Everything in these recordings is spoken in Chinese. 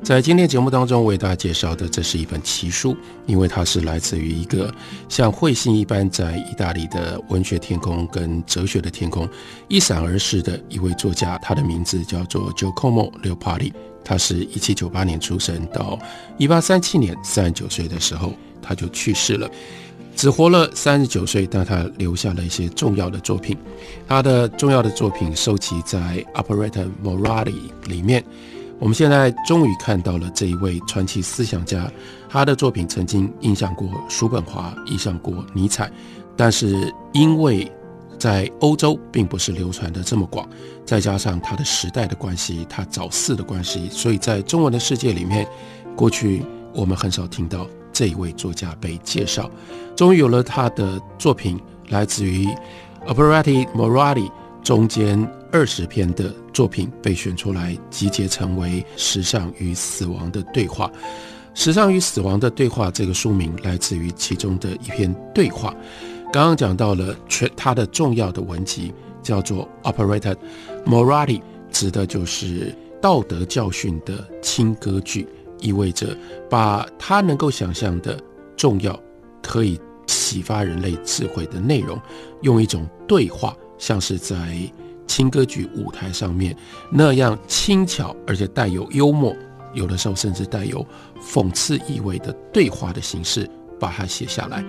在今天节目当中为大家介绍的，这是一本奇书，因为它是来自于一个像彗星一般在意大利的文学天空跟哲学的天空一闪而逝的一位作家，他的名字叫做 Giacomo l e o p a r i 他是一七九八年出生，到一八三七年三十九岁的时候他就去世了，只活了三十九岁，但他留下了一些重要的作品，他的重要的作品收集在 Operetta Morali 里面。我们现在终于看到了这一位传奇思想家，他的作品曾经影响过叔本华，影响过尼采，但是因为在欧洲并不是流传的这么广，再加上他的时代的关系，他早逝的关系，所以在中文的世界里面，过去我们很少听到这一位作家被介绍。终于有了他的作品，来自于 Operati Morali。中间二十篇的作品被选出来，集结成为《时尚与死亡的对话》。《时尚与死亡的对话》这个书名来自于其中的一篇对话。刚刚讲到了全它的重要的文集叫做《Operetta Morali》，指的就是道德教训的轻歌剧，意味着把他能够想象的重要、可以启发人类智慧的内容，用一种对话。像是在轻歌剧舞台上面那样轻巧，而且带有幽默，有的时候甚至带有讽刺意味的对话的形式，把它写下来。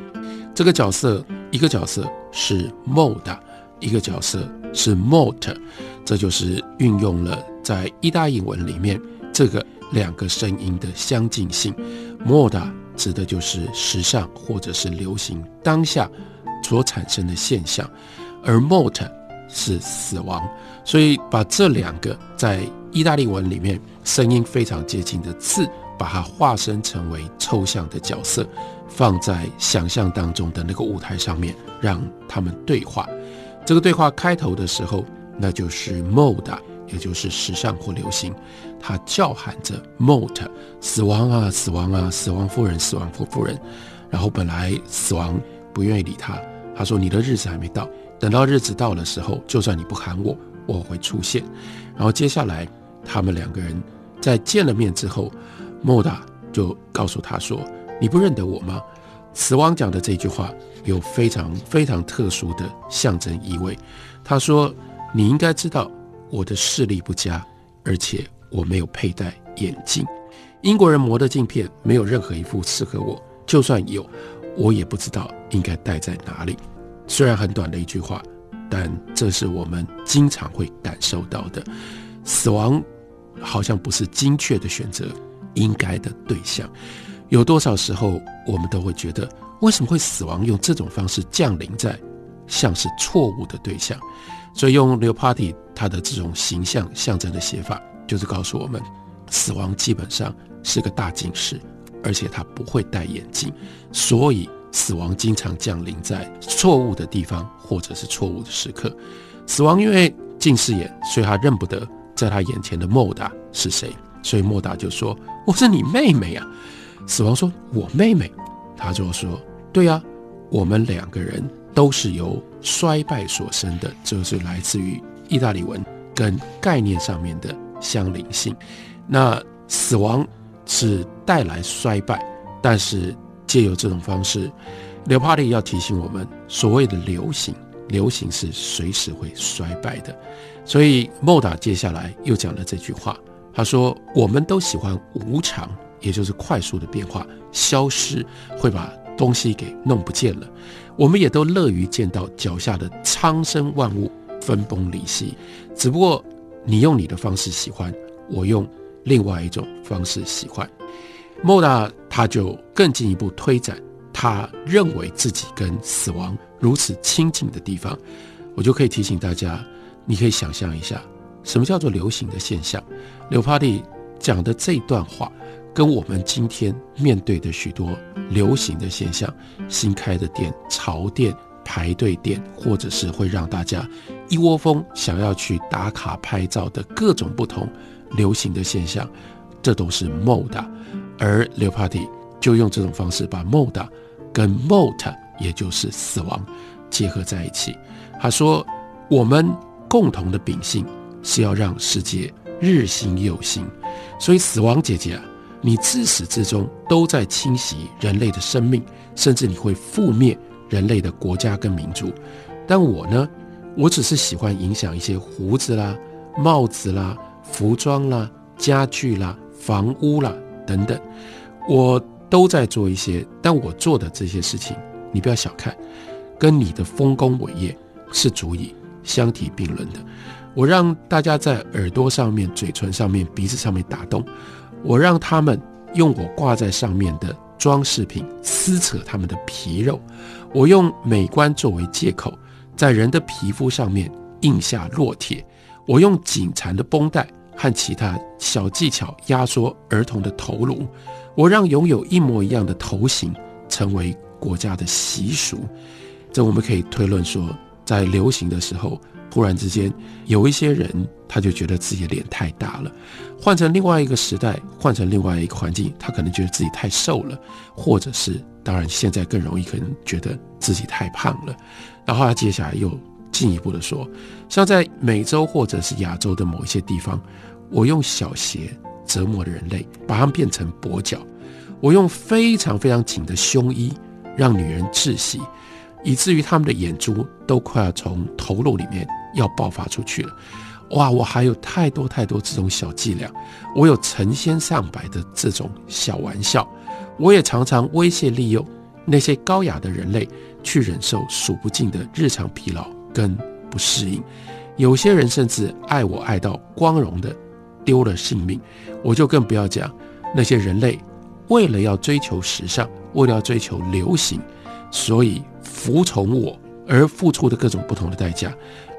这个角色，一个角色是 mod，一个角色是 Mot，这就是运用了在意大利文里面这个两个声音的相近性。mod 指的就是时尚或者是流行当下所产生的现象。而 mort 是死亡，所以把这两个在意大利文里面声音非常接近的字，把它化身成为抽象的角色，放在想象当中的那个舞台上面，让他们对话。这个对话开头的时候，那就是 mode，也就是时尚或流行，他叫喊着 mort，死亡啊，死亡啊，死亡夫人，死亡夫夫人。然后本来死亡不愿意理他，他说：“你的日子还没到。”等到日子到的时候，就算你不喊我，我会出现。然后接下来，他们两个人在见了面之后，莫达就告诉他说：“你不认得我吗？”死亡讲的这句话有非常非常特殊的象征意味。他说：“你应该知道我的视力不佳，而且我没有佩戴眼镜。英国人磨的镜片没有任何一副适合我，就算有，我也不知道应该戴在哪里。”虽然很短的一句话，但这是我们经常会感受到的。死亡好像不是精确的选择应该的对象。有多少时候，我们都会觉得，为什么会死亡用这种方式降临在像是错误的对象？所以用 Leo Party 他的这种形象象征的写法，就是告诉我们，死亡基本上是个大近视，而且他不会戴眼镜，所以。死亡经常降临在错误的地方，或者是错误的时刻。死亡因为近视眼，所以他认不得在他眼前的莫达是谁，所以莫达就说：“我是你妹妹啊。”死亡说：“我妹妹。”他就说：“对呀，我们两个人都是由衰败所生的，这是来自于意大利文跟概念上面的相邻性。那死亡是带来衰败，但是。”借由这种方式，刘帕利要提醒我们，所谓的流行，流行是随时会衰败的。所以莫达接下来又讲了这句话，他说：“我们都喜欢无常，也就是快速的变化，消失会把东西给弄不见了。我们也都乐于见到脚下的苍生万物分崩离析。只不过你用你的方式喜欢，我用另外一种方式喜欢。”莫大他就更进一步推展，他认为自己跟死亡如此亲近的地方，我就可以提醒大家，你可以想象一下，什么叫做流行的现象。刘帕蒂讲的这段话，跟我们今天面对的许多流行的现象，新开的店、潮店、排队店，或者是会让大家一窝蜂想要去打卡拍照的各种不同流行的现象，这都是 mod，。而 Leo Party 就用这种方式把 mod 跟 mort，也就是死亡，结合在一起。他说：“我们共同的秉性是要让世界日新又新，所以死亡姐姐啊，你自始至终都在侵袭人类的生命，甚至你会覆灭人类的国家跟民族。但我呢，我只是喜欢影响一些胡子啦、帽子啦、服装啦、家具啦、房屋啦等等，我都在做一些，但我做的这些事情，你不要小看，跟你的丰功伟业。”是足以相提并论的。我让大家在耳朵上面、嘴唇上面、鼻子上面打洞，我让他们用我挂在上面的装饰品撕扯他们的皮肉，我用美观作为借口，在人的皮肤上面印下烙铁，我用紧缠的绷带和其他小技巧压缩儿童的头颅，我让拥有一模一样的头型成为国家的习俗。这我们可以推论说。在流行的时候，突然之间有一些人，他就觉得自己的脸太大了；换成另外一个时代，换成另外一个环境，他可能觉得自己太瘦了，或者是当然现在更容易可能觉得自己太胖了。然后他接下来又进一步的说，像在美洲或者是亚洲的某一些地方，我用小鞋折磨了人类，把它们变成跛脚；我用非常非常紧的胸衣让女人窒息。以至于他们的眼珠都快要从头颅里面要爆发出去了，哇！我还有太多太多这种小伎俩，我有成千上百的这种小玩笑，我也常常威胁利诱那些高雅的人类去忍受数不尽的日常疲劳跟不适应。有些人甚至爱我爱到光荣的丢了性命，我就更不要讲那些人类为了要追求时尚，为了要追求流行，所以。服从我而付出的各种不同的代价，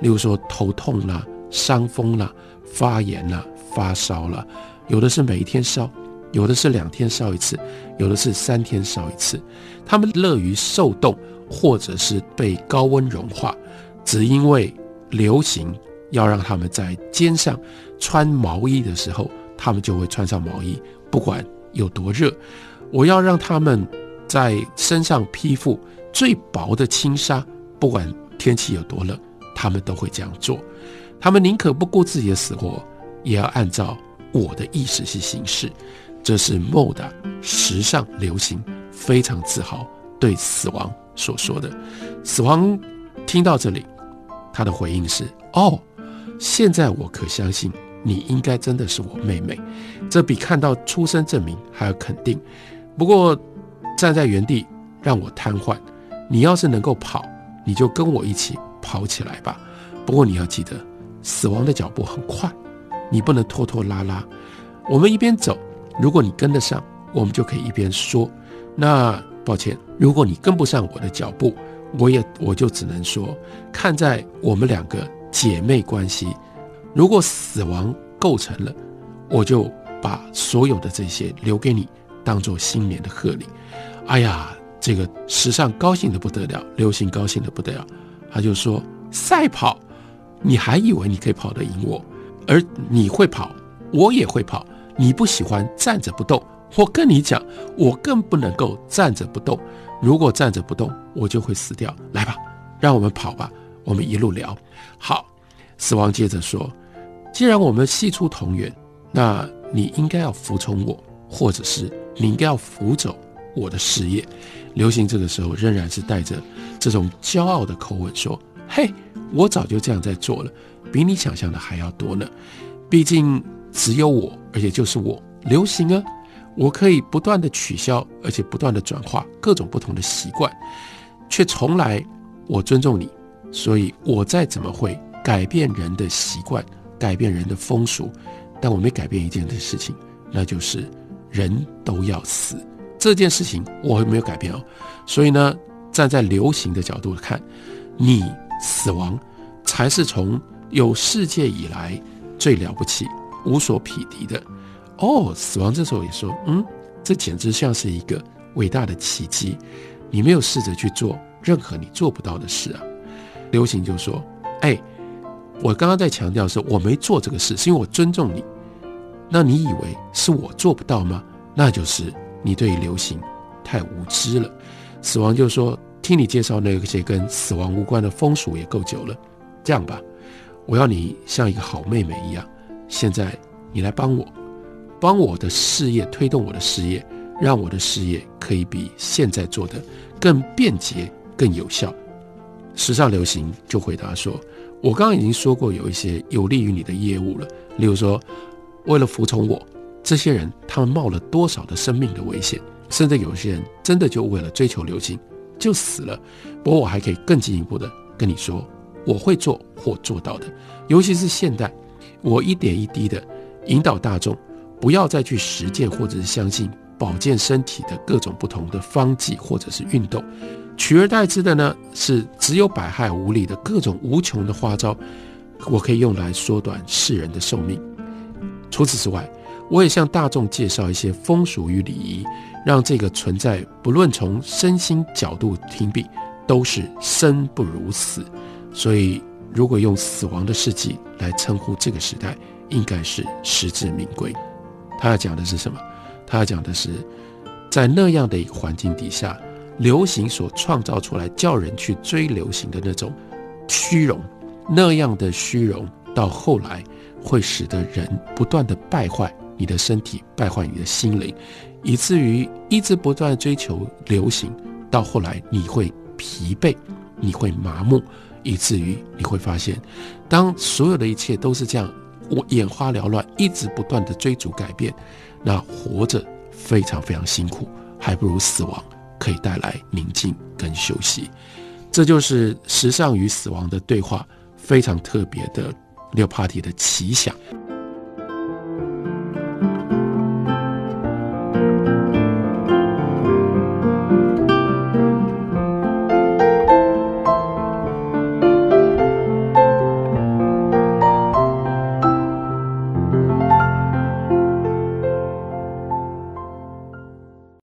例如说头痛啦、伤风啦、发炎啦、发烧啦，有的是每一天烧，有的是两天烧一次，有的是三天烧一次。他们乐于受冻，或者是被高温融化，只因为流行要让他们在肩上穿毛衣的时候，他们就会穿上毛衣，不管有多热。我要让他们在身上披覆。最薄的轻纱，不管天气有多冷，他们都会这样做。他们宁可不顾自己的死活，也要按照我的意思去行事。这是 mode 时尚流行，非常自豪对死亡所说的。死亡听到这里，他的回应是：哦，现在我可相信你应该真的是我妹妹。这比看到出生证明还要肯定。不过站在原地让我瘫痪。你要是能够跑，你就跟我一起跑起来吧。不过你要记得，死亡的脚步很快，你不能拖拖拉拉。我们一边走，如果你跟得上，我们就可以一边说。那抱歉，如果你跟不上我的脚步，我也我就只能说，看在我们两个姐妹关系，如果死亡构成了，我就把所有的这些留给你，当做新年的贺礼。哎呀。这个时尚高兴的不得了，流行高兴的不得了，他就说：“赛跑，你还以为你可以跑得赢我？而你会跑，我也会跑。你不喜欢站着不动，我跟你讲，我更不能够站着不动。如果站着不动，我就会死掉。来吧，让我们跑吧，我们一路聊。好，死亡接着说：既然我们系出同源，那你应该要服从我，或者是你应该要扶走我的事业。”流行这个时候仍然是带着这种骄傲的口吻说：“嘿，我早就这样在做了，比你想象的还要多呢。毕竟只有我，而且就是我流行啊，我可以不断的取消，而且不断的转化各种不同的习惯，却从来我尊重你，所以我再怎么会改变人的习惯，改变人的风俗，但我没改变一件的事情，那就是人都要死。”这件事情我没有改变哦，所以呢，站在流行的角度看，你死亡才是从有世界以来最了不起、无所匹敌的哦。死亡这时候也说，嗯，这简直像是一个伟大的奇迹。你没有试着去做任何你做不到的事啊。流行就说，哎，我刚刚在强调是，我没做这个事，是因为我尊重你。那你以为是我做不到吗？那就是你对流行太无知了。死亡就说，听你介绍那些跟死亡无关的风俗也够久了。这样吧，我要你像一个好妹妹一样，现在你来帮我，帮我的事业推动我的事业，让我的事业可以比现在做的更便捷、更有效。时尚流行就回答说。我刚刚已经说过，有一些有利于你的业务了。例如说，为了服从我，这些人他们冒了多少的生命的危险，甚至有些人真的就为了追求流行就死了。不过我还可以更进一步的跟你说，我会做或做到的。尤其是现代，我一点一滴的引导大众，不要再去实践或者是相信保健身体的各种不同的方剂或者是运动。取而代之的呢，是只有百害无利的各种无穷的花招，我可以用来缩短世人的寿命。除此之外，我也向大众介绍一些风俗与礼仪，让这个存在不论从身心角度听病，都是生不如死。所以，如果用死亡的事迹来称呼这个时代，应该是实至名归。他要讲的是什么？他要讲的是，在那样的一个环境底下。流行所创造出来叫人去追流行的那种虚荣，那样的虚荣到后来会使得人不断的败坏你的身体，败坏你的心灵，以至于一直不断追求流行，到后来你会疲惫，你会麻木，以至于你会发现，当所有的一切都是这样，我眼花缭乱，一直不断的追逐改变，那活着非常非常辛苦，还不如死亡。可以带来宁静跟休息，这就是时尚与死亡的对话，非常特别的六 party 的奇想。